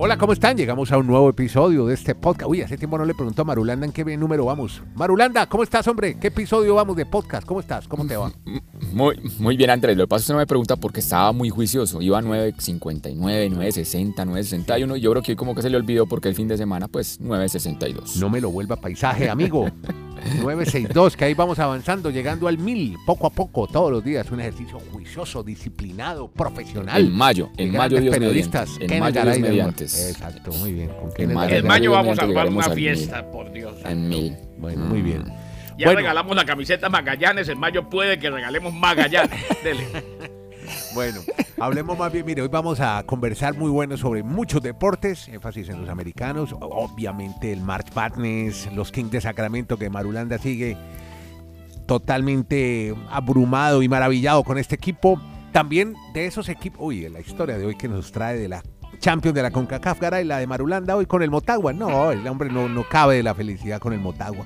Hola, ¿cómo están? Llegamos a un nuevo episodio de este podcast. Uy, hace tiempo no le pregunto a Marulanda en qué número vamos. Marulanda, ¿cómo estás, hombre? ¿Qué episodio vamos de podcast? ¿Cómo estás? ¿Cómo te va? Muy, muy bien, Andrés. Lo que pasa es que no me pregunta porque estaba muy juicioso. Iba a 9.59, 9.60, 9.61. Y yo creo que hoy como que se le olvidó porque el fin de semana, pues 9.62. No me lo vuelva paisaje, amigo. 962, que ahí vamos avanzando, llegando al 1000, poco a poco, todos los días. Un ejercicio juicioso, disciplinado, profesional. En mayo, en mayo Dios periodistas. mediante. En mayo Dios mediante. Exacto, muy bien. ¿Con En mayo, En mayo vamos a llegaremos una fiesta, mil. por Dios. En mil. Bueno, muy bien. Ya Bueno. regalamos la camiseta Magallanes, en mayo puede que regalemos Magallanes. Dele. Bueno, hablemos más bien, mire, hoy vamos a conversar muy bueno sobre muchos deportes, énfasis en los americanos, obviamente el March Madness, los Kings de Sacramento que Marulanda sigue totalmente abrumado y maravillado con este equipo. También de esos equipos, uy, la historia de hoy que nos trae de la Champions de la CONCACAF, Garay, la de Marulanda hoy con el Motagua. No, el hombre no, no cabe de la felicidad con el Motagua.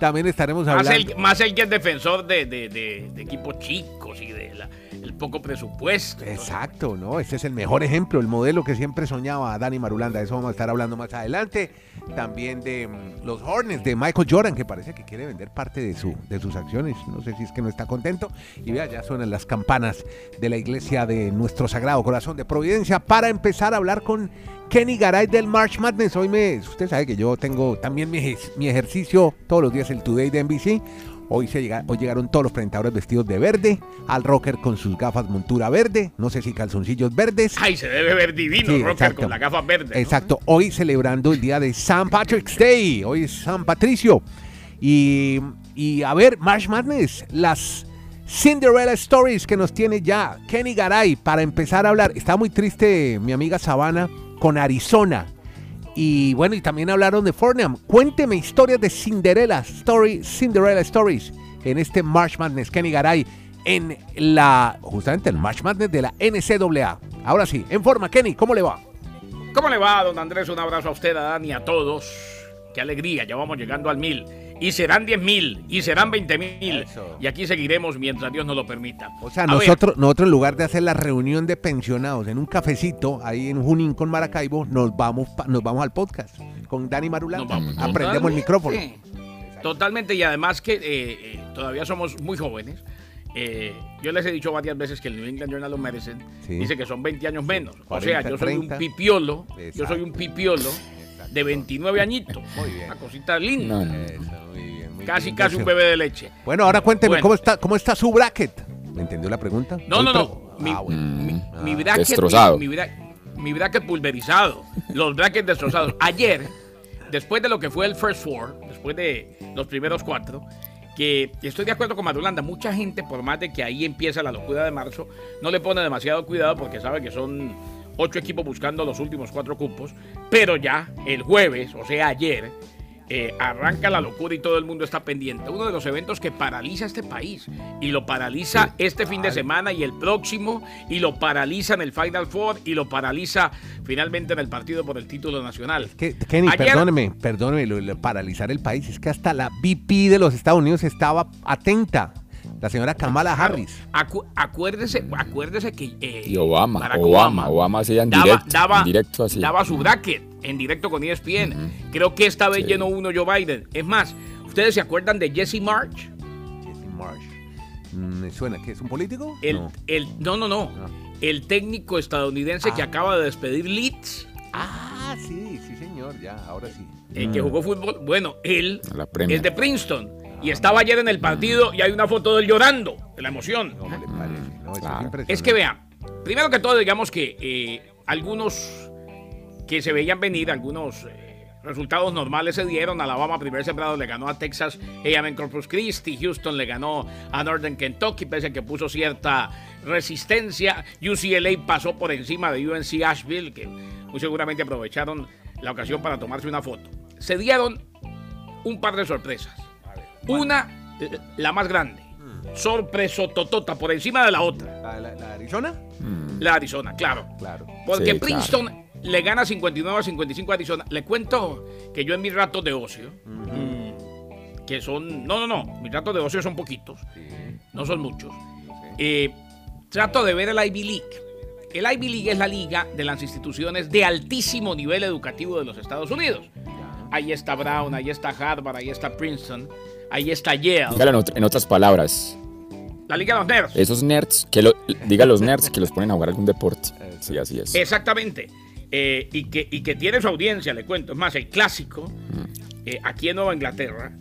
También estaremos Más hablando... el, más el que es defensor de, de- de- de equipos chicos y de la- el poco presupuesto. Exacto, ¿no? Este es el mejor ejemplo, el modelo que siempre soñaba Dani Marulanda. Eso vamos a estar hablando más adelante. También de mm, los Hornets de Michael Jordan, que parece que quiere vender parte de, su, de sus acciones. No sé si es que no está contento. Y vea, ya suenan las campanas de la iglesia de nuestro Sagrado Corazón de Providencia para empezar a hablar con Kenny Garay del March Madness. Hoy me, usted sabe que yo tengo también mi, ejer- mi ejercicio todos los días, el Today de NBC. Hoy, se llega- hoy llegaron todos los presentadores vestidos de verde, al rocker con sus gafas montura verde, no sé si calzoncillos verdes. Ay, se debe ver divino, Sí, Rocker, exacto. con las gafas verdes. ¿no? Exacto, hoy celebrando el día de San Patrick's Day, hoy es San Patricio. Y, y a ver, March Madness, las Cinderella Stories que nos tiene ya Kenny Garay para empezar a hablar. Está muy triste mi amiga Sabana con Arizona. Y bueno, y también hablaron de Fornham. Cuénteme historias de Cinderella Story, Cinderella Stories en este March Madness, Kenny Garay, en la, justamente el March Madness de la NCAA. Ahora sí, en forma, Kenny, ¿cómo le va? ¿Cómo le va, don Andrés? Un abrazo a usted, a Dani, a todos. Qué alegría, ya vamos llegando al mil. Y serán diez mil, y serán veinte mil. Eso. Y aquí seguiremos mientras Dios nos lo permita. O sea, A ver, nosotros, nosotros en lugar de hacer la reunión de pensionados en un cafecito ahí en Junín con Maracaibo, nos vamos, pa- nos vamos al podcast con Dani Marulanda. Vamos. Aprendemos el micrófono. Totalmente, y además que eh, eh, todavía somos muy jóvenes. Eh, yo les he dicho varias veces que el New England Journal of Medicine Sí. dice que son 20 años menos. 40, o sea, yo soy 30. un pipiolo, yo soy un pipiolo de 29 añitos. Muy bien. Una cosita linda. No, no. Eso, muy bien, muy Casi, bien. casi un bebé de leche. Bueno, ahora cuénteme, Bueno. ¿cómo, está, ¿cómo está su bracket? ¿Me entendió la pregunta? No, no, no. Mi, Ah, bueno. mi- Mm. mi bracket, Destrozado. Mi, mi bra- mi bracket pulverizado. Los brackets destrozados. Ayer, después de lo que fue el First Four, después de los primeros cuatro, que estoy de acuerdo con Madulanda, mucha gente, por más de que ahí empieza la locura de marzo, no le pone demasiado cuidado porque sabe que son ocho equipos buscando los últimos cuatro cupos, pero ya el jueves, o sea, ayer, eh, arranca la locura y todo el mundo está pendiente. Uno de los eventos que paraliza este país y lo paraliza este fin de semana y el próximo y lo paraliza en el Final Four y lo paraliza finalmente en el partido por el título nacional. Que- Kenny, Ayer- perdóneme, perdóneme, lo, lo- paralizar el país. Es que hasta la VP de los Estados Unidos estaba atenta. La señora Kamala Harris. Acu- acuérdese, acuérdese que eh, Y Obama, Barack Obama, Obama hacía en daba, directo, daba- en directo así. daba su bracket en directo con ESPN. Creo que esta vez Sí. llenó uno Joe Biden. Es más, ¿ustedes se acuerdan de Jesse March? Jesse Marsh. Mm, Me suena que es un político. El, No. el, no, no, no. Ah. El técnico estadounidense que Ah. acaba de despedir Leeds, Ah, sí, sí, señor, ya, ahora sí. eh, que jugó fútbol. Bueno, él A la Premier. es de Princeton. Y estaba ayer en el partido y hay una foto de él llorando de la emoción. No me le parece, no, eso claro. es que vean, primero que todo, digamos que eh, algunos que se veían venir, algunos eh, resultados normales se dieron. Alabama, primer sembrado, le ganó a Texas A&M en Corpus Christi. Houston le ganó a Northern Kentucky, pese a que puso cierta resistencia. UCLA pasó por encima de UNC Asheville, que muy seguramente aprovecharon la ocasión para tomarse una foto. Se dieron un par de sorpresas. Una, eh, la más grande. Sorpresototota, por encima de la otra. ¿La, la- la Arizona? La Arizona, claro. Claro. Porque Sí, Princeton le gana 59 a 55 a Arizona. Le cuento que yo en mis ratos de ocio, mm, que son. No, no, no. Mis ratos de ocio son poquitos. Sí, No son muchos. eh, trato de ver el Ivy League. el Ivy League es la liga de las instituciones de altísimo nivel educativo de los Estados Unidos. Ahí está Brown, ahí está Harvard, ahí está Princeton, ahí está Yale. Dígalo en, otras palabras. La liga de los nerds. Esos nerds, que lo, diga los nerds que los ponen a jugar algún deporte. Sí, así es. Exactamente. Eh, y, que, y que tiene su audiencia, le cuento. Es más, el clásico, mm. eh, aquí en Nueva Inglaterra,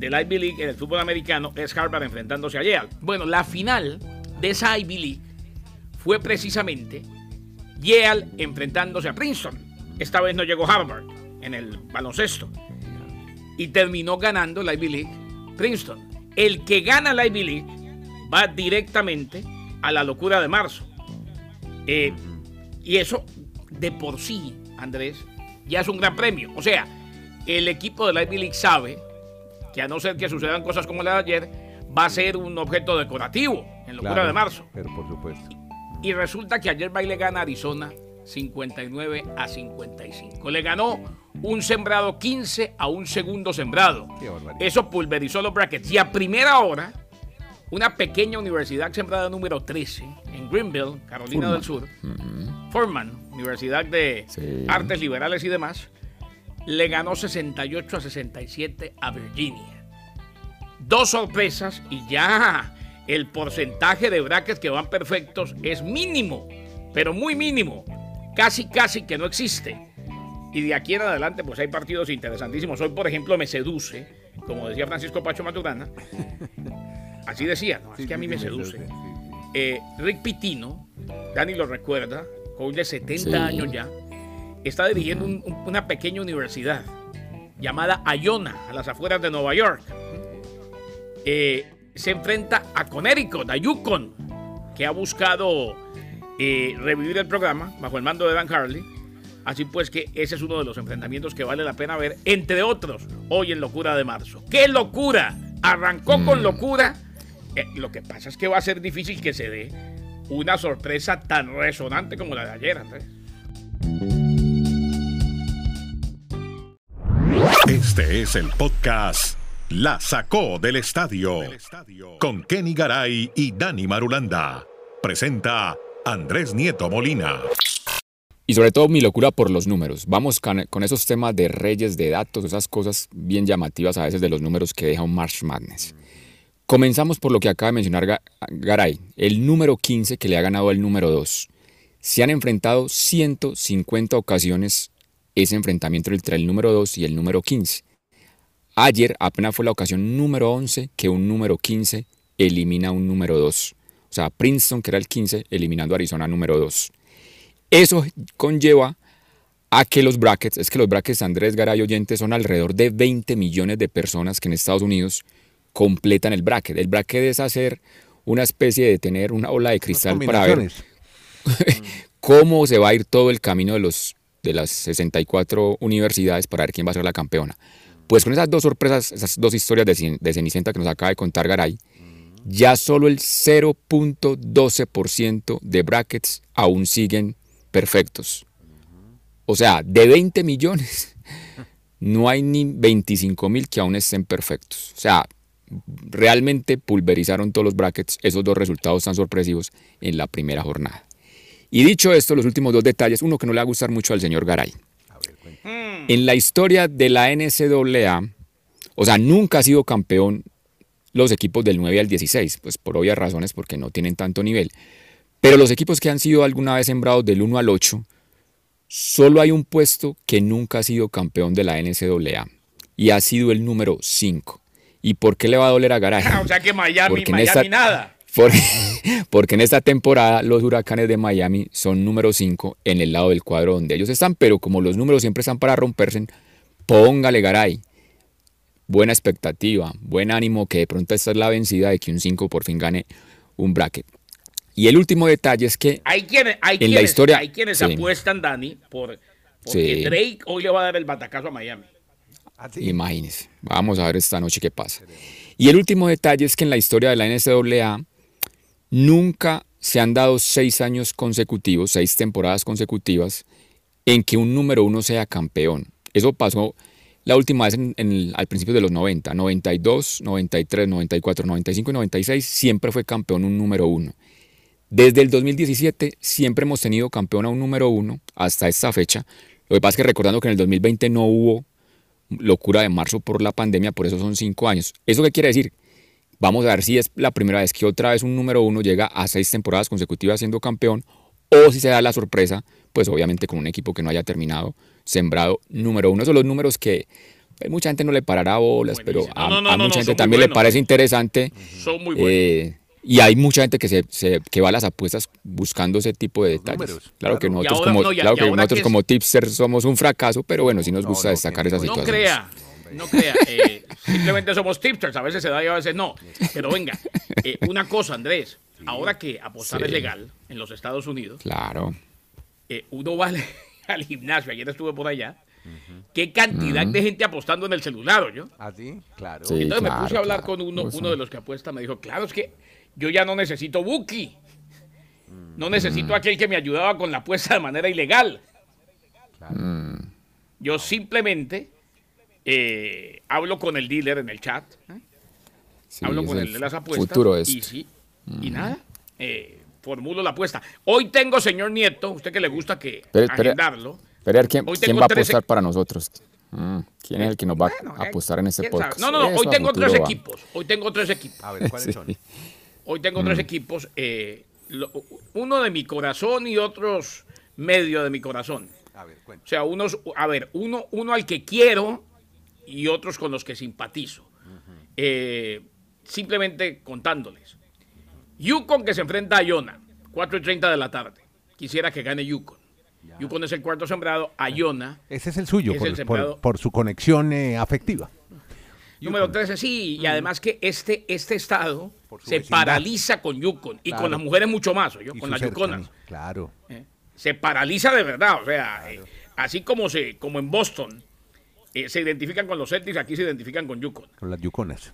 del Ivy League en el fútbol americano es Harvard enfrentándose a Yale. Bueno, la final de esa Ivy League fue precisamente Yale enfrentándose a Princeton. Esta vez no llegó Harvard en el baloncesto. Y terminó ganando la Ivy League Princeton. El que gana la Ivy League va directamente a la locura de marzo. Eh, y eso de por sí, Andrés, ya es un gran premio. O sea, el equipo de la Ivy League sabe que a no ser que sucedan cosas como la de ayer, va a ser un objeto decorativo en locura de marzo. Pero por supuesto. Y resulta que ayer Baile gana Arizona 59 a 55. Le ganó un sembrado 15 a un segundo sembrado. Eso pulverizó los brackets. Y a primera hora, una pequeña universidad sembrada número 13 en Greenville, Carolina del Sur, Furman, Universidad de Artes Liberales y demás, le ganó 68 a 67 a Virginia. Dos sorpresas y ya el porcentaje de brackets que van perfectos es mínimo, pero muy mínimo. Casi, casi que no existe. Y de aquí en adelante, pues hay partidos interesantísimos. Hoy, por ejemplo, me seduce, como decía Francisco Pacho Maturana. Así decía, ¿no? es que a mí me seduce. Eh, Rick Pitino, Dani lo recuerda, con de 70 años ya, está dirigiendo una pequeña universidad llamada Iona, a las afueras de Nueva York. Eh, se enfrenta a Connecticut, a Yukon, que ha buscado eh, revivir el programa bajo el mando de Dan Harley. Así pues que ese es uno de los enfrentamientos que vale la pena ver, entre otros, hoy en Locura de Marzo. ¡Qué locura! Arrancó con mm. locura. Eh, lo que pasa es que va a ser difícil que se dé una sorpresa tan resonante como la de ayer, Andrés. Este es el podcast La Sacó del Estadio con Kenny Garay y Dani Marulanda. Presenta Andrés Nieto Molina. Y sobre todo mi locura por los números. Vamos con, esos temas de reyes, de datos, esas cosas bien llamativas a veces de los números que deja un March Madness. Comenzamos por lo que acaba de mencionar Garay, el número 15 que le ha ganado el número 2. Se han enfrentado 150 ocasiones ese enfrentamiento entre el número 2 y el número 15. Ayer apenas fue la ocasión número 11 que un número 15 elimina un número 2. O sea, Princeton, que era el 15, eliminando a Arizona número 2. Eso conlleva a que los brackets, es que los brackets Andrés Garay oyentes son alrededor de 20 millones de personas que en Estados Unidos completan el bracket. El bracket es hacer una especie de tener una ola de cristal para ver cómo se va a ir todo el camino de los de las 64 universidades para ver quién va a ser la campeona. Pues con esas dos sorpresas, esas dos historias de, de Cenicienta que nos acaba de contar Garay, ya solo el 0.12% de brackets aún siguen perfectos. O sea, de 20 millones, no hay ni 25 mil que aún estén perfectos. O sea, realmente pulverizaron todos los brackets esos dos resultados tan sorpresivos en la primera jornada. Y dicho esto, los últimos dos detalles, uno que no le va a gustar mucho al señor Garay. en la historia de la NCAA, o sea, nunca ha sido campeón los equipos del 9 al 16, pues por obvias razones, porque no tienen tanto nivel. Pero los equipos que han sido alguna vez sembrados del 1 al 8, solo hay un puesto que nunca ha sido campeón de la NCAA y ha sido el número 5. ¿Y por qué le va a doler a Garay? o sea que Miami, Miami nada. Porque, en esta temporada los huracanes de Miami son número 5 en el lado del cuadro donde ellos están, pero como los números siempre están para romperse, póngale Garay. Buena expectativa, buen ánimo, que de pronto esta es la vencida de que un 5 por fin gane un bracket. Y el último detalle es que hay quienes, hay en la historia, hay quienes apuestan, Dani, por, porque Drake hoy le va a dar el batacazo a Miami. Ah, Imagínense, vamos a ver esta noche qué pasa. Y el último detalle es que en la historia de la NCAA Nunca se han dado seis años consecutivos, seis temporadas consecutivas, en que un número uno sea campeón. Eso pasó la última vez en, al principio de los 90, 92, 93, 94, 95 y 96, siempre fue campeón un número uno. Desde el 2017 siempre hemos tenido campeón a un número uno hasta esta fecha. Lo que pasa es que recordando que en el 2020 no hubo locura de marzo por la pandemia, por eso son cinco años. ¿Eso qué quiere decir? Vamos a ver si es la primera vez que otra vez un número uno llega a seis temporadas consecutivas siendo campeón o si se da la sorpresa, pues obviamente con un equipo que no haya terminado sembrado número uno. Son los números que pues, mucha gente no le parará bolas, pero a, No, no, no, a no, mucha no, gente también le buenos. parece interesante. Son muy buenos. eh, y hay mucha gente que se, se- que va a las apuestas buscando ese tipo de Los detalles. números, claro que claro. Nosotros ahora- como no, y a- claro y que ahora nosotros que es- como tipsters somos un fracaso, pero bueno, sí nos gusta no, destacar esas no. No crea, no crea. eh, simplemente somos tipsters, a veces se da y a veces no. Pero venga, eh, una cosa, Andrés. Ahora que apostar Sí. es legal en los Estados Unidos, Claro. eh, uno va al, al gimnasio, ayer estuve por allá, qué cantidad de gente apostando en el celular, yo. ¿Así? Claro. Sí. Entonces me claro, puse a hablar claro. con uno, Eso. uno de los que apuesta, me dijo, claro, es que yo ya no necesito Buki. No necesito aquel que me ayudaba con la apuesta de manera ilegal. Yo simplemente eh, hablo con el dealer en el chat, ¿eh? Sí, hablo con el el de las apuestas. Futuro es. Y sí, y nada, eh, formulo la apuesta. Hoy tengo, señor Nieto, usted que le gusta que espere. agendarlo. Pero ¿quién, Hoy quién tengo va a 13 apostar para nosotros? Mm, ¿Quién es el que nos va Bueno, a apostar en este sabe. podcast? No, no, no, hoy tengo tres va. equipos. Hoy tengo tres equipos. A ver, ¿cuáles Sí. son? Hoy tengo Mm. tres equipos, eh, lo- uno de mi corazón y otros medio de mi corazón. A ver. O sea, unos, a ver, uno, uno al que quiero y otros con los que simpatizo. Eh, simplemente contándoles. Yukon que se enfrenta a Iona, 4 y 30 de la tarde. Quisiera que gane Yukon. Yukon es el cuarto sembrado, a Iona, Ese es el suyo, Es por, el por- sembrado. por su conexión eh, afectiva. número 13, sí, y además que este, este estado se vecindad. paraliza con Yukon y Claro. con las mujeres mucho más, yo, con las Yukonas. Claro. ¿eh? Se paraliza de verdad, o sea, eh, así como, se, como en Boston eh, se identifican con los Celtics, aquí se identifican con Yukon. Con las yuconas.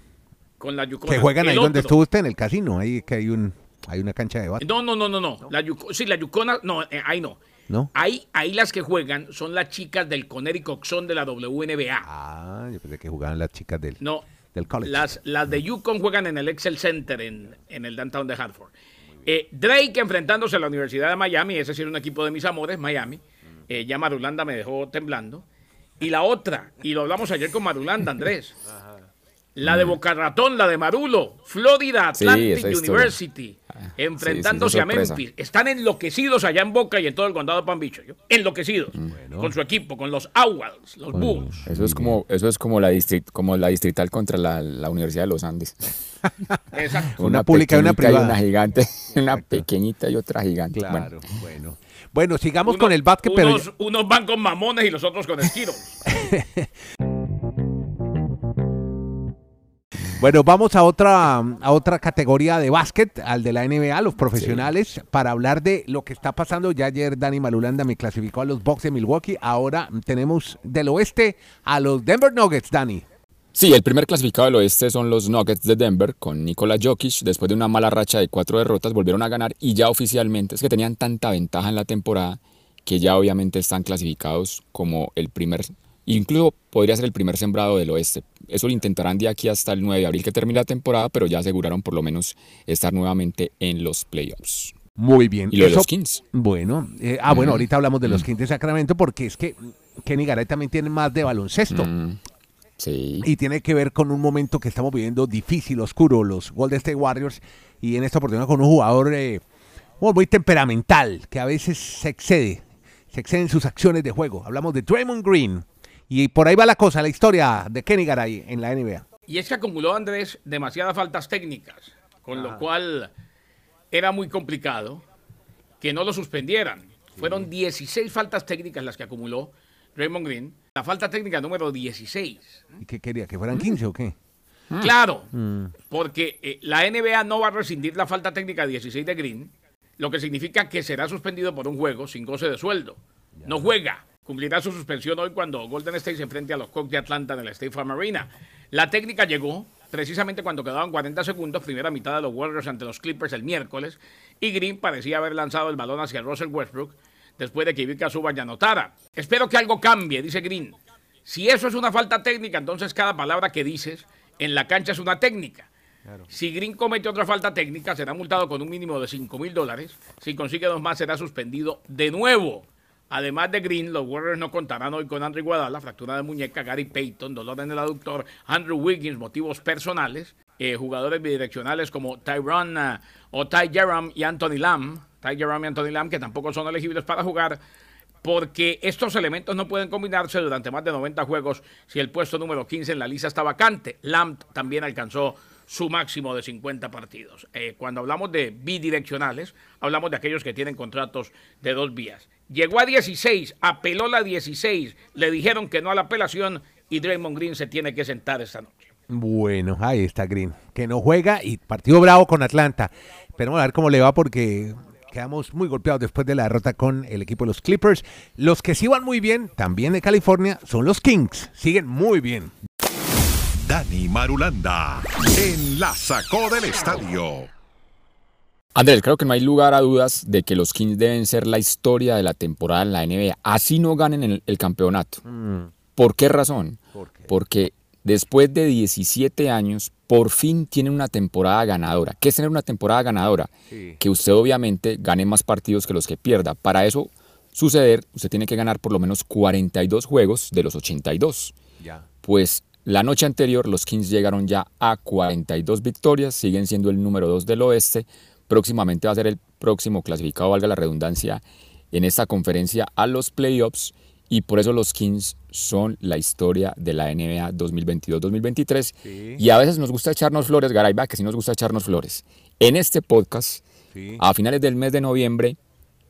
Con Yukonas. Que juegan El ahí donde estuvo usted, en el casino. Ahí que hay un hay una cancha de bate. No, no, no, no, no. La Yuko- sí, la Yukona, no, eh, ahí no. ¿No? Ahí, ahí las que juegan son las chicas del Connecticut Sun de la WNBA. Ah, yo pensé que jugaban las chicas del, No, del college. las, las de Yukon juegan en el Excel Center en, en el downtown de Hartford. Eh, Drake enfrentándose a la Universidad de Miami, ese sí es un equipo de mis amores, Miami. Eh, ya Marulanda me dejó temblando. Y la otra, y lo hablamos ayer con Marulanda, Andrés. La de Boca Ratón, la de Marulo, Florida Atlantic. University, Ah, enfrentándose sí, sí, a. Memphis. Están enloquecidos allá en Boca y en todo el condado de Pan Beach, ¿yo? Enloquecidos. Con su equipo, con los Owls, los Bulls. Eso es como, eso es como la distrit, como la distrital contra la, la Universidad de los Andes. Exacto. Una pública y una privada. una gigante, una pequeñita y otra gigante. Bueno, Claro, bueno. Bueno, sigamos Uno- con el básquet, pero unos, unos van con mamones y los otros con esquiros. Bueno, vamos a otra, a otra categoría de básquet, al de la NBA, los profesionales, para hablar de lo que está pasando. Ya ayer Dani Malulanda me clasificó a los Bucks de Milwaukee. Ahora tenemos del oeste a los Denver Nuggets, Dani. Sí, el primer clasificado del oeste son los Nuggets de Denver con Nikola Jokic. Después de una mala racha de cuatro derrotas volvieron a ganar y ya oficialmente es que tenían tanta ventaja en la temporada que ya obviamente están clasificados como el primer, incluso podría ser el primer sembrado del oeste. Eso lo intentarán de aquí hasta el 9 de abril que termine la temporada, pero ya aseguraron por lo menos estar nuevamente en los playoffs. Muy bien. Y lo de Eso- los Kings. Bueno, eh, ah, bueno, ahorita hablamos de los Kings de Sacramento porque es que Kenny Garay también tiene más de baloncesto. Mm, sí. Y tiene que ver con un momento que estamos viviendo difícil, oscuro, los Golden State Warriors. Y en esta oportunidad con un jugador eh, muy temperamental, que a veces se excede, se excede en sus acciones de juego. Hablamos de Draymond Green. Y por ahí va la cosa, la historia de Kenny Garay en la NBA. Y es que acumuló Andrés demasiadas faltas técnicas, con lo cual era muy complicado que no lo suspendieran. Fueron 16 faltas técnicas las que acumuló Raymond Green. La falta técnica número 16. ¿Y qué quería? ¿Que fueran 15 o qué? Claro, porque eh, la NBA no va a rescindir la falta técnica 16 de Green, lo que significa que será suspendido por un juego sin goce de sueldo. No juega. Cumplirá su suspensión hoy cuando Golden State se enfrente a los Cox de Atlanta en el State Farm Arena. La técnica llegó precisamente cuando quedaban 40 segundos, primera mitad de los Warriors ante los Clippers el miércoles, y Green parecía haber lanzado el balón hacia Russell Westbrook después de que Ivica Suba ya anotara. Espero que algo cambie, dice Green. Si eso es una falta técnica, entonces cada palabra que dices en la cancha es una técnica. Si Green comete otra falta técnica, será multado con un mínimo de 5 mil dólares. Si consigue dos más, será suspendido de nuevo. Además de Green, los Warriors no contarán hoy con Andrew Guadala, fractura de muñeca, Gary Payton, dolor en el aductor, Andrew Wiggins, motivos personales, eh, jugadores bidireccionales como Tyron uh, o Ty Jerome y Anthony Lamb, Ty Jerome y Anthony Lamb, que tampoco son elegibles para jugar, porque estos elementos no pueden combinarse durante más de 90 juegos si el puesto número 15 en la lista está vacante. Lamb también alcanzó su máximo de 50 partidos. Eh, cuando hablamos de bidireccionales, hablamos de aquellos que tienen contratos de dos vías. Llegó a 16, apeló la 16, le dijeron que no a la apelación y Draymond Green se tiene que sentar esta noche. Bueno, ahí está Green, que no juega y partido bravo con Atlanta. Pero vamos a ver cómo le va porque quedamos muy golpeados después de la derrota con el equipo de los Clippers. Los que sí van muy bien, también de California, son los Kings. Siguen muy bien. Dani Marulanda en la sacó del estadio. Andrés, creo que no hay lugar a dudas de que los Kings deben ser la historia de la temporada en la NBA. Así no ganen el, el campeonato. ¿Por qué razón? ¿Por qué? Porque después de 17 años, por fin tienen una temporada ganadora. ¿Qué es tener una temporada ganadora? Sí. Que usted obviamente gane más partidos que los que pierda. Para eso suceder, usted tiene que ganar por lo menos 42 juegos de los 82. Ya. Pues la noche anterior los Kings llegaron ya a 42 victorias, siguen siendo el número 2 del oeste. Próximamente va a ser el próximo clasificado, valga la redundancia, en esta conferencia a los playoffs y por eso los Kings son la historia de la NBA 2022-2023. Sí. Y a veces nos gusta echarnos flores, Garayba, que sí nos gusta echarnos flores. En este podcast, Sí. a finales del mes de noviembre,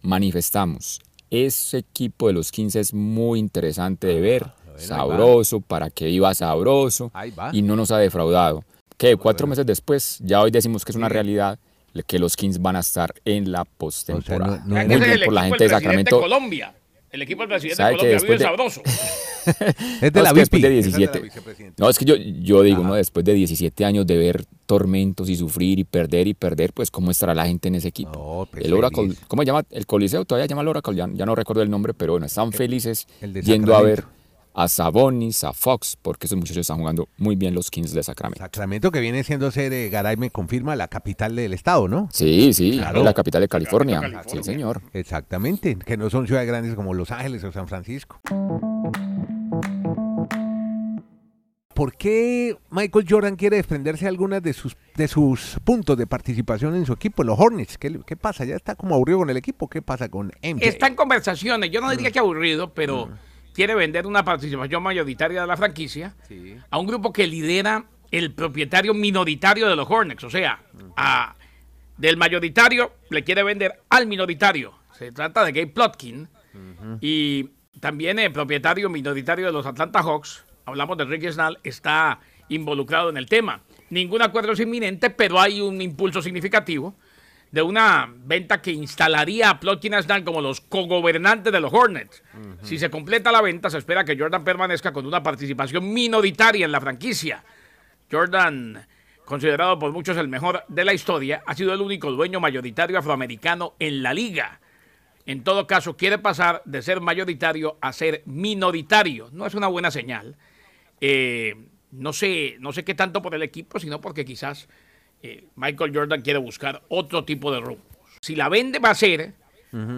manifestamos, ese equipo de los Kings es muy interesante de ver, ahí va. sabroso, para que iba sabroso, y no nos ha defraudado. Que cuatro meses después, ya hoy decimos que es una realidad, que los Kings van a estar en la postemporada. no- no O sea, que Muy ese es bien el por la gente de Sacramento. Colombia. El equipo del presidente de ¿Sabe que Colombia vive de- sabroso. Es de No, la es que después de esa es la 17. vicepresidenta. No, es que yo, yo digo, ¿no? Después de 17 años de ver tormentos y sufrir y perder y perder, pues ¿cómo estará la gente en ese equipo? No, pues, el Oracle. ¿cómo se llama? El Coliseo todavía llama el Oracle, ya, ya no recuerdo el nombre, pero bueno, están felices el de yendo a ver. A Sabonis, a Fox, porque esos muchachos están jugando muy bien los Kings de Sacramento. Sacramento que viene siendo ser, eh, Garay me confirma, la capital del estado, ¿no? Sí, sí, Claro. la capital de California. California. Sí, señor. Exactamente, que no son ciudades grandes como Los Ángeles o San Francisco. ¿Por qué Michael Jordan quiere desprenderse de algunas de sus, de sus puntos de participación en su equipo, los Hornets? ¿Qué, qué pasa? ¿Ya está como aburrido con el equipo? ¿Qué pasa con MJ? Está en conversaciones. Yo no diría que aburrido, pero quiere vender una participación mayoritaria de la franquicia Sí. a un grupo que lidera el propietario minoritario de los Hornets. O sea, a- del mayoritario le quiere vender al minoritario. Se trata de Gabe Plotkin y también el propietario minoritario de los Atlanta Hawks. Hablamos de Ricky Snell, está involucrado en el tema. Ningún acuerdo es inminente, pero hay un impulso significativo de una venta que instalaría a Plotkin y a Snell como los cogobernantes de los Hornets. Si se completa la venta, se espera que Jordan permanezca con una participación minoritaria en la franquicia. Jordan, considerado por muchos el mejor de la historia, ha sido el único dueño mayoritario afroamericano en la liga. En todo caso, quiere pasar de ser mayoritario a ser minoritario. No es una buena señal. Eh, no, sé, no sé qué tanto por el equipo, sino porque quizás eh, Michael Jordan quiere buscar otro tipo de rumbo. Si la vende va a ser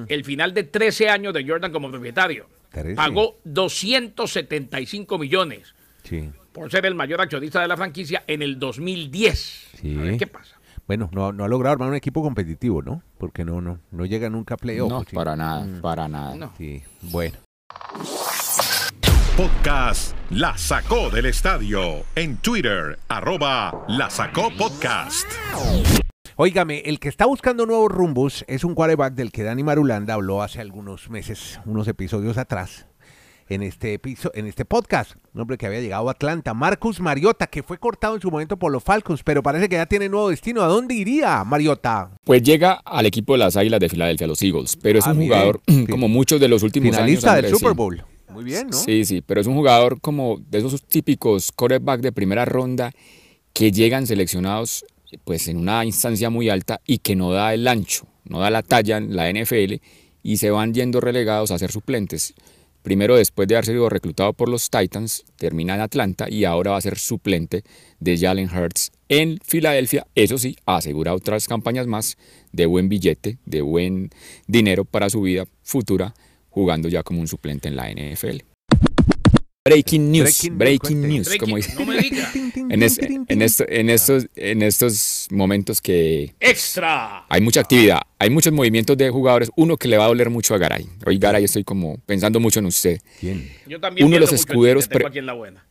el final de 13 años de Jordan como propietario. 13. Pagó 275 millones Sí. por ser el mayor accionista de la franquicia en el 2010. Sí. A ver qué pasa. Bueno, no, no ha logrado armar un equipo competitivo, ¿no? Porque no, no, no llega nunca a playoff. No, sí. para nada, para nada. No. Sí, bueno. Podcast La Sacó del Estadio. En Twitter, arroba La Sacó Podcast. Óigame, el que está buscando nuevos rumbos es un quarterback del que Dani Marulanda habló hace algunos meses, unos episodios atrás, en este, episo- en este podcast. Un hombre que había llegado a Atlanta, Marcus Mariota, que fue cortado en su momento por los Falcons, pero parece que ya tiene nuevo destino. ¿A dónde iría Mariota? Pues llega al equipo de las Águilas de Filadelfia, los Eagles, pero es Ah, un bien. jugador Sí. como muchos de los últimos Finalista años. del Andrés, Super sí. Bowl. Muy bien, ¿no? Sí, sí, pero es un jugador como de esos típicos quarterback de primera ronda que llegan seleccionados pues en una instancia muy alta y que no da el ancho, no da la talla en la NFL y se van yendo relegados a ser suplentes. Primero después de haber sido reclutado por los Titans, termina en Atlanta y ahora va a ser suplente de Jalen Hurts en Filadelfia. Eso sí, asegura otras campañas más de buen billete, de buen dinero para su vida futura, jugando ya como un suplente en la NFL. Breaking news, breaking, news, como dice. No me diga. En, es- en esto- en estos, en estos momentos que Extra. hay mucha actividad, hay muchos movimientos de jugadores, uno que le va a doler mucho a Garay. Hoy Garay estoy como pensando mucho en usted. ¿Quién? Yo también Uno de los escuderos pre-.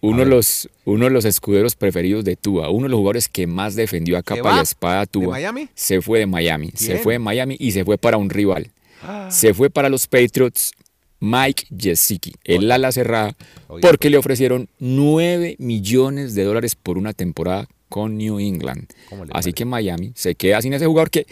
Uno de, los, uno de los escuderos preferidos de Tua, uno de los jugadores que más defendió a capa y a espada a ¿De Tua, Miami? se fue de Miami. Se fue de Miami y se fue para un rival. Se fue para los Patriots Mike Gesicki, el ala cerrada, porque le ofrecieron 9 millones de dólares por una temporada con New England. ¿Cómo le Así que Miami se queda sin ese jugador que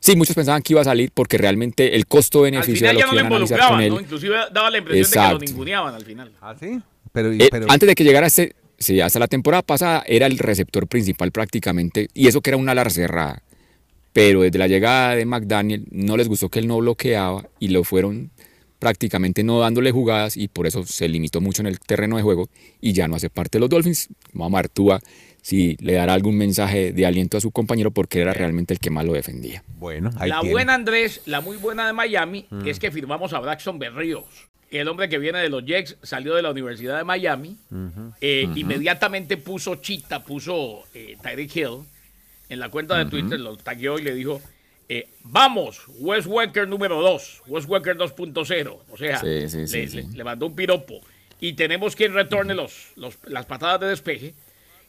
sí, muchos pensaban que iba a salir porque realmente el costo-beneficio ya lo no que lo iban a analizar involucraban, con él. ¿no? Inclusive daba la impresión de que lo ninguneaban al final. ¿Ah, sí? Pero, Eh, pero antes de que llegara este, sí, hasta la temporada pasada era el receptor principal prácticamente, y eso que era una ala cerrada. Pero desde la llegada de McDaniel no les gustó que él no bloqueaba y lo fueron prácticamente no dándole jugadas y por eso se limitó mucho en el terreno de juego y ya no hace parte de los Dolphins. Vamos a si le dará algún mensaje de aliento a su compañero porque era realmente el que más lo defendía. bueno, ahí la tiene. buena Andrés, la muy buena de Miami, Mm. es que firmamos a Braxton Berríos. El hombre que viene de los Jets salió de la Universidad de Miami. eh, Inmediatamente puso chita, puso eh, Tyreek Hill en la cuenta de Twitter, lo tagueó y le dijo: eh, Vamos, Wes Welker número 2, Wes Welker 2.0. O sea, Sí, sí, le, sí, sí. le- le mandó un piropo. Y tenemos quien retorne los, los- las patadas de despeje.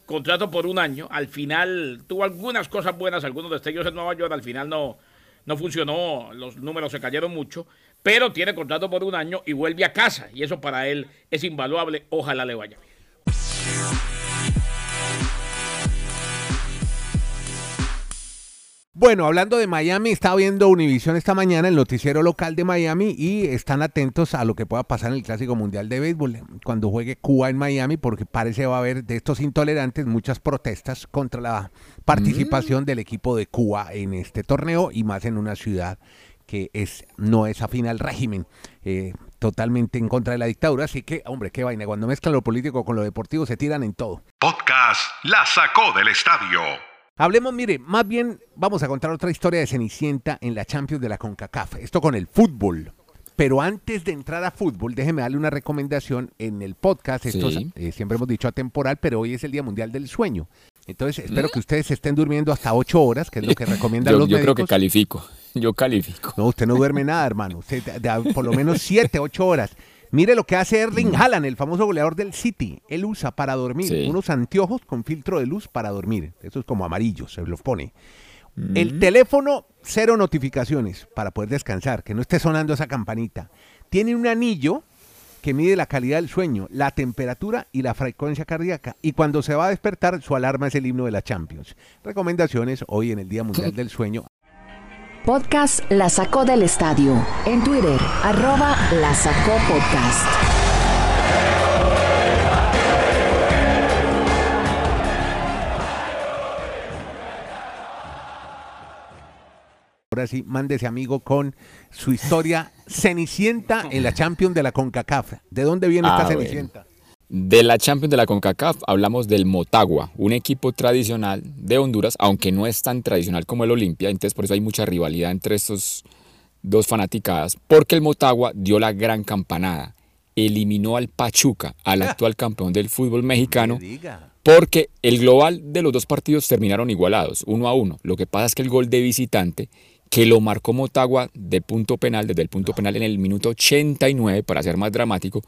Contrato por un año. Al final tuvo algunas cosas buenas, algunos destellos en Nueva York. Al final no, no funcionó, los números se cayeron mucho. Pero tiene contrato por un año y vuelve a casa. Y eso para él es invaluable. Ojalá le vaya bien. Bueno, hablando de Miami, estaba viendo Univisión esta mañana, el noticiero local de Miami, y están atentos a lo que pueda pasar en el Clásico Mundial de Béisbol cuando juegue Cuba en Miami, porque parece va a haber de estos intolerantes muchas protestas contra la participación del equipo de Cuba en este torneo y más en una ciudad que es no es afín al régimen, eh, totalmente en contra de la dictadura. Así que, hombre, qué vaina, cuando mezclan lo político con lo deportivo se tiran en todo. Podcast La Sacó del Estadio. Hablemos, mire, más bien vamos a contar otra historia de Cenicienta en la Champions de la CONCACAF. Esto con el fútbol. Pero antes de entrar a fútbol, déjeme darle una recomendación en el podcast. Esto Sí. eh, siempre hemos dicho atemporal, pero hoy es el Día Mundial del Sueño. Entonces, espero que ustedes estén durmiendo hasta ocho horas, que es lo que recomiendan Yo, los yo creo que médicos. califico, yo califico. No, usted no duerme nada, hermano. Usted da- da por lo menos siete, ocho horas. Mire lo que hace Erling Haaland, el famoso goleador del City. Él usa para dormir Sí. unos anteojos con filtro de luz para dormir. Eso es como amarillo, se los pone. El teléfono, cero notificaciones para poder descansar, que no esté sonando esa campanita. Tiene un anillo que mide la calidad del sueño, la temperatura y la frecuencia cardíaca. Y cuando se va a despertar, su alarma es el himno de la Champions. Recomendaciones hoy en el Día Mundial del Sueño. Podcast La Sacó del Estadio. En Twitter, arroba La Sacó Podcast. Ahora sí, mándese amigo con su historia Cenicienta en la Champions de la CONCACAF. ¿De dónde viene Ah, esta bueno. Cenicienta? De la Champions de la CONCACAF hablamos del Motagua, un equipo tradicional de Honduras, aunque no es tan tradicional como el Olimpia, entonces por eso hay mucha rivalidad entre estos dos fanaticadas, porque el Motagua dio la gran campanada, eliminó al Pachuca, al actual campeón del fútbol mexicano, porque el global de los dos partidos terminaron igualados, uno a uno. Lo que pasa es que el gol de visitante, que lo marcó Motagua de punto penal, desde el punto penal en el minuto 89, para ser más dramático,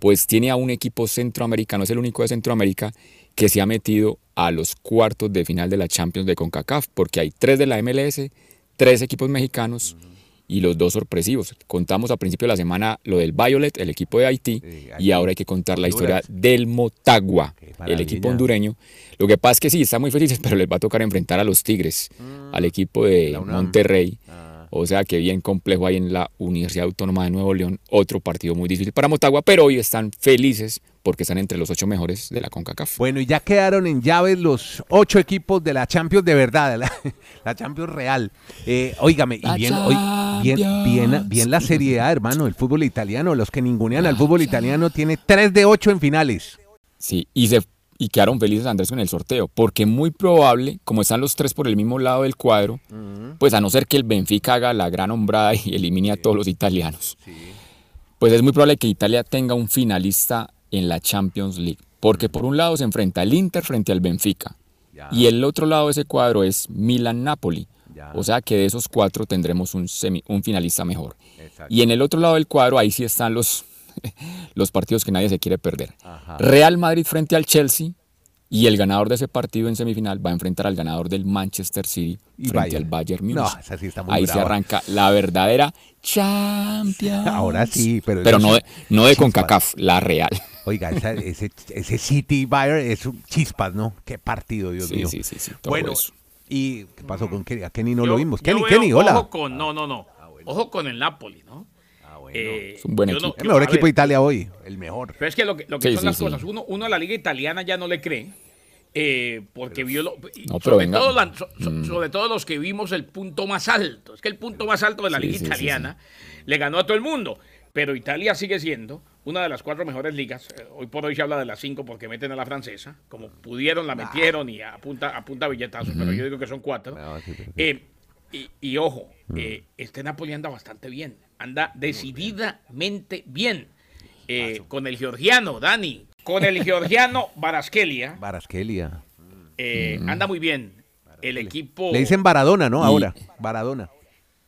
pues tiene a un equipo centroamericano, es el único de Centroamérica que se ha metido a los cuartos de final de la Champions de CONCACAF, porque hay tres de la MLS, tres equipos mexicanos y los dos sorpresivos. Contamos a principio de la semana lo del Violet, el equipo de Haití, Sí, y ahora hay que contar la historia del Motagua, el equipo hondureño. Lo que pasa es que sí, están muy felices, pero les va a tocar enfrentar a los Tigres, al equipo de Mm. Monterrey. Ah. O sea que bien complejo ahí en la Universidad Autónoma de Nuevo León, otro partido muy difícil para Motagua, pero hoy están felices porque están entre los ocho mejores de la CONCACAF. Bueno, y ya quedaron en llaves los ocho equipos de la Champions de verdad, la, la Champions real. Eh, óigame, y bien, hoy- bien, bien, bien la Serie A, hermano, el fútbol italiano. Los que ningunean al fútbol italiano tiene tres de ocho en finales. Sí, y, se, y quedaron felices Andrés con el sorteo, porque muy probable, como están los tres por el mismo lado del cuadro, pues a no ser que el Benfica haga la gran hombrada y elimine a todos los italianos, pues es muy probable que Italia tenga un finalista en la Champions League, porque por un lado se enfrenta el Inter frente al Benfica, y el otro lado de ese cuadro es Milan-Napoli, o sea que de esos cuatro tendremos un, semi- un finalista mejor. Y en el otro lado del cuadro, ahí sí están los, los partidos que nadie se quiere perder. Real Madrid frente al Chelsea y el ganador de ese partido en semifinal va a enfrentar al ganador del Manchester City Y frente Bayern. al Bayern No, Múnich. esa sí está muy ahí se arranca la verdadera Champions. Ahora sí, pero no de, no de. CONCACAF, la Real. Oiga, esa- ese, ese City Bayern es un chispas, ¿no? Qué partido, Dios Sí, mío. sí, sí, sí, todo bueno, eso. ¿y qué pasó con Kenny? A Kenny no Yo- lo vimos. Kenny, veo- Kenny, hola. Ojo con, no, no, no. Ojo con el Napoli, ¿no? Eh, Es un buen equipo. El mejor equipo ver, de Italia hoy, el mejor. Pero es que lo que, lo que Sí, son sí, las sí. cosas, uno, uno a la liga italiana ya no le cree, eh, porque vio lo, No, pero sobre, venga. todo la- so- so- sobre todo los que vimos el punto más alto. Es que el punto más alto de la Sí, liga sí, sí, italiana le ganó a todo el mundo. Pero Italia sigue siendo una de las cuatro mejores ligas. Eh, Hoy por hoy se habla de las cinco porque meten a la francesa. Como pudieron, la metieron y a punta, a punta billetazos, pero yo digo que son cuatro. No, sí, pero- Eh, y, y ojo, eh, este Napoli anda bastante bien, anda decididamente bien. Eh, con el georgiano, Dani, con el georgiano Baraskelia, Baraskelia. eh, anda muy bien. El equipo... Le dicen Baradona, ¿no? Y- Ahora, Baradona.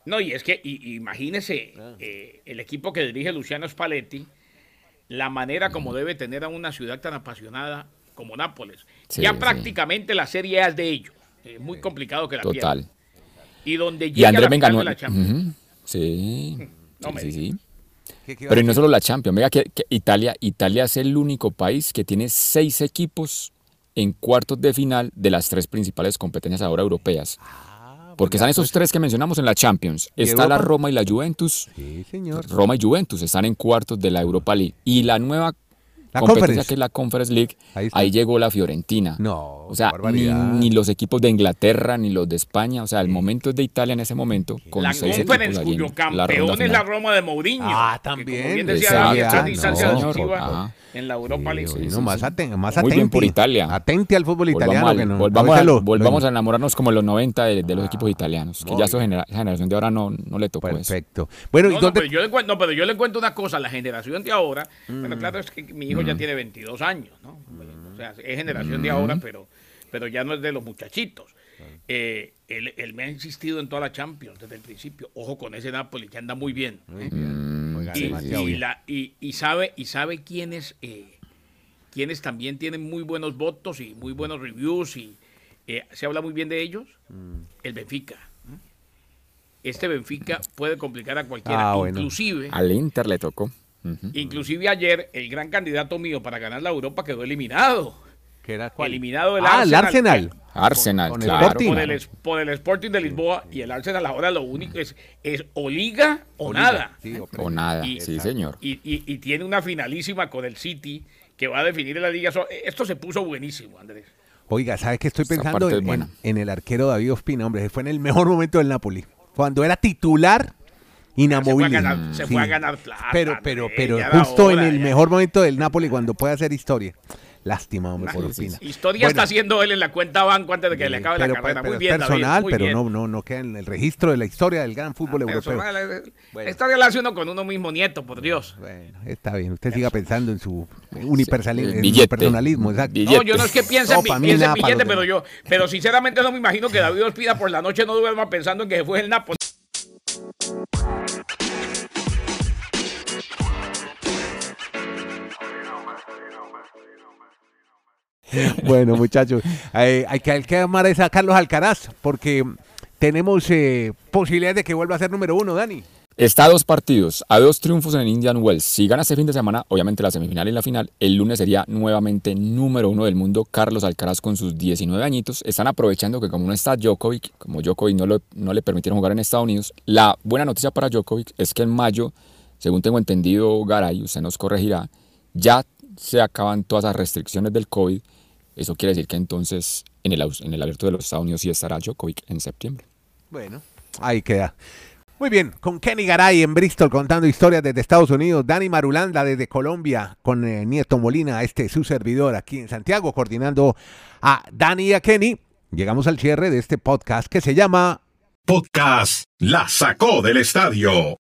No, y es que, y- imagínese, Ah. eh, el equipo que dirige Luciano Spalletti, la manera como debe tener a una ciudad tan apasionada como Nápoles. Sí, ya sí. prácticamente la serie A es de ellos. Es muy complicado que la Total. pierdan. Y donde Y llega Andrés la venga, final no, de la Champions. Ujú, sí, No sí, me sí, sí. ¿Qué- qué iba Pero y no solo la Champions, vea que, que Italia, Italia es el único país que tiene seis equipos en cuartos de final de las tres principales competencias ahora europeas. Porque están esos tres que mencionamos en la Champions. ¿Y Está la? Roma y la Juventus. Sí, señor. Roma y Juventus están en cuartos de la Europa League. Y la nueva La competencia Conference. que es la Conference League, Ahí llegó la Fiorentina. No, O sea, ni, los equipos de Inglaterra ni los de España. O sea, el momento es de Italia en ese momento. Con La seis Conference, equipos cuyo campeón es la. Roma de Mourinho. Ah, que también, Como bien decía exacto, no, distancia ah. en la Europa League. sí, sí, más, aten- más Muy bien por Italia. Atenti al fútbol italiano. que no, volvamos, a lo- volvamos lo- a enamorarnos como en los 90 de, de los equipos italianos. Que ya genera- esa generación de ahora no, no le tocó eso. Perfecto. Bueno, ¿y No, no, dónde? pero yo le cuento, no, pero yo le cuento una cosa, la generación de ahora, pero claro es que mi hijo Ya tiene 22 años, ¿no? O sea, es generación de ahora, pero, pero ya no es de los muchachitos. Eh, él, él me ha insistido en toda la Champions desde el principio. Ojo con ese Napoli que anda muy bien. Oiga, y, la- y- y sabe y sabe quiénes eh, quiénes también tienen muy buenos votos y muy buenos reviews y eh, se habla muy bien de ellos Mm. el Benfica este Benfica puede complicar a cualquiera Ah, bueno. inclusive Al Inter le tocó. Inclusive ayer el gran candidato mío para ganar la Europa quedó eliminado ¿Qué era cuál? eliminado el Ah, el Arsenal. Arsenal, con el claro. Sporting. por el, por el Sporting de Lisboa y el Arsenal ahora lo único es, es o liga o, O liga, nada sí, o O nada, Y- sí, señor. y, y- y tiene una finalísima con el City que va a definir la liga. Esto se puso buenísimo, Andrés. Oiga, ¿sabes qué estoy pensando? es en- en el arquero David Ospina, hombre. Fue en el mejor momento del Napoli. Cuando era titular, Se fue a inamovible. ganar, se Sí. fue a ganar plata. Pero, pero, pero justo en el ya. mejor momento del Napoli, cuando puede hacer historia. Lástima, hombre, por Ospina. Historia Bueno, está haciendo él en la cuenta banco antes de que le acabe pero, la carrera. pero muy bien, David, personal, muy pero bien. no, no, no queda en el registro de la historia del gran fútbol europeo. Personal, eh, Bueno. Hace uno con uno mismo nieto, por Dios. Bueno, está bien. Usted siga pensando en su unipersonali- Sí, en billete. personalismo, exacto. Billete. No, yo no es que piense, No, en billete, pero yo, pero sinceramente no me imagino que David Ospina por la noche no duerma pensando en que se fue el Napoli. Bueno, muchachos, eh, hay, que, hay que llamar a Carlos Alcaraz porque tenemos eh, posibilidades de que vuelva a ser número uno, Dani. Está a dos partidos, a dos triunfos en Indian Wells. Si gana este fin de semana, obviamente la semifinal y la final, el lunes sería nuevamente número uno del mundo Carlos Alcaraz con sus 19 añitos. Están aprovechando que como no está Djokovic, como Djokovic no le permitieron jugar en Estados Unidos, la buena noticia para Djokovic es que en mayo, según tengo entendido Garay, usted nos corregirá, ya se acaban todas las restricciones del COVID, eso quiere decir que entonces en el, en el abierto de los Estados Unidos sí estará Djokovic en septiembre. Bueno, ahí queda. Muy bien, con Kenny Garay en Bristol contando historias desde Estados Unidos, Dani Marulanda desde Colombia, con eh, Nieto Molina, este su servidor aquí en Santiago, coordinando a Dani y a Kenny. Llegamos al cierre de este podcast que se llama Podcast La Sacó del Estadio.